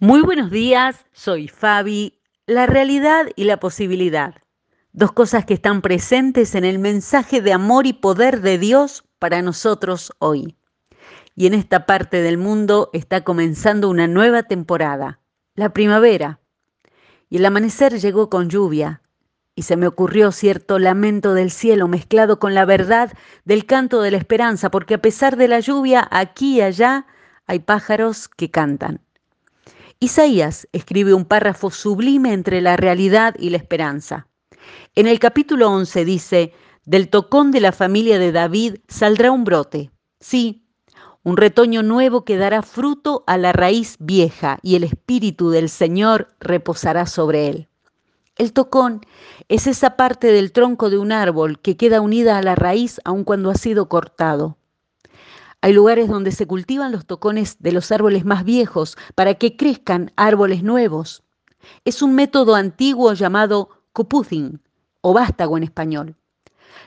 Muy buenos días, soy Fabi. La realidad y la posibilidad. Dos cosas que están presentes en el mensaje de amor y poder de Dios para nosotros hoy. Y en esta parte del mundo está comenzando una nueva temporada, la primavera. Y el amanecer llegó con lluvia, y se me ocurrió cierto lamento del cielo mezclado con la verdad del canto de la esperanza, porque a pesar de la lluvia, aquí y allá hay pájaros que cantan. Isaías escribe un párrafo sublime entre la realidad y la esperanza. En el capítulo 11 dice, del tocón de la familia de David saldrá un brote. Sí, un retoño nuevo que dará fruto a la raíz vieja y el espíritu del Señor reposará sobre él. El tocón es esa parte del tronco de un árbol que queda unida a la raíz aun cuando ha sido cortado. Hay lugares donde se cultivan los tocones de los árboles más viejos para que crezcan árboles nuevos. Es un método antiguo llamado copuzin o vástago en español.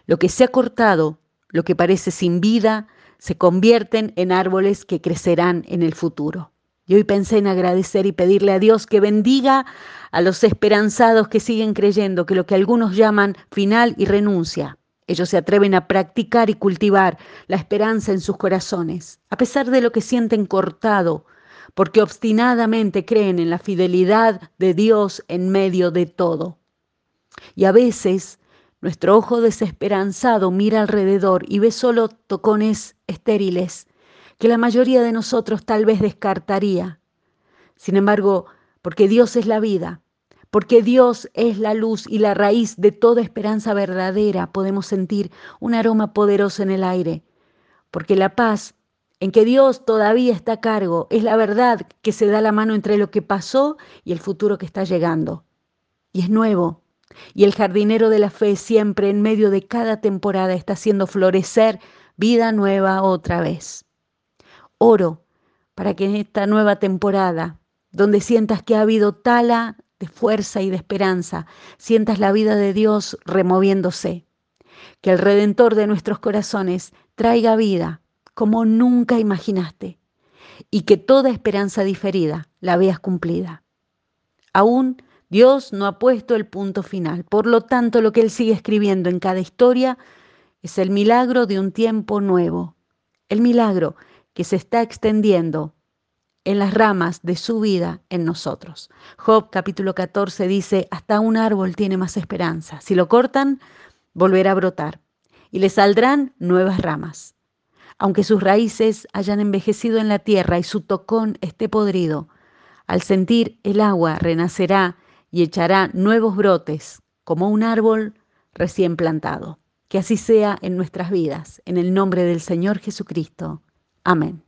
Lo que se ha cortado, lo que parece sin vida, se convierten en árboles que crecerán en el futuro. Y hoy pensé en agradecer y pedirle a Dios que bendiga a los esperanzados que siguen creyendo que lo que algunos llaman final y renuncia ellos se atreven a practicar y cultivar la esperanza en sus corazones, a pesar de lo que sienten cortado, porque obstinadamente creen en la fidelidad de Dios en medio de todo. Y a veces nuestro ojo desesperanzado mira alrededor y ve solo tocones estériles que la mayoría de nosotros tal vez descartaría. Sin embargo, porque Dios es la vida, porque Dios es la luz y la raíz de toda esperanza verdadera, podemos sentir un aroma poderoso en el aire, porque la paz en que Dios todavía está a cargo es la verdad que se da la mano entre lo que pasó y el futuro que está llegando. Y es nuevo. Y el jardinero de la fe siempre en medio de cada temporada está haciendo florecer vida nueva otra vez. Oro para que en esta nueva temporada, donde sientas que ha habido tala de fuerza y de esperanza, sientas la vida de Dios removiéndose. Que el Redentor de nuestros corazones traiga vida como nunca imaginaste y que toda esperanza diferida la veas cumplida. Aún Dios no ha puesto el punto final, por lo tanto lo que Él sigue escribiendo en cada historia es el milagro de un tiempo nuevo, el milagro que se está extendiendo en las ramas de su vida en nosotros. Job capítulo 14 dice, hasta un árbol tiene más esperanza. Si lo cortan, volverá a brotar y le saldrán nuevas ramas. Aunque sus raíces hayan envejecido en la tierra y su tocón esté podrido, al sentir el agua renacerá y echará nuevos brotes como un árbol recién plantado. Que así sea en nuestras vidas, en el nombre del Señor Jesucristo. Amén.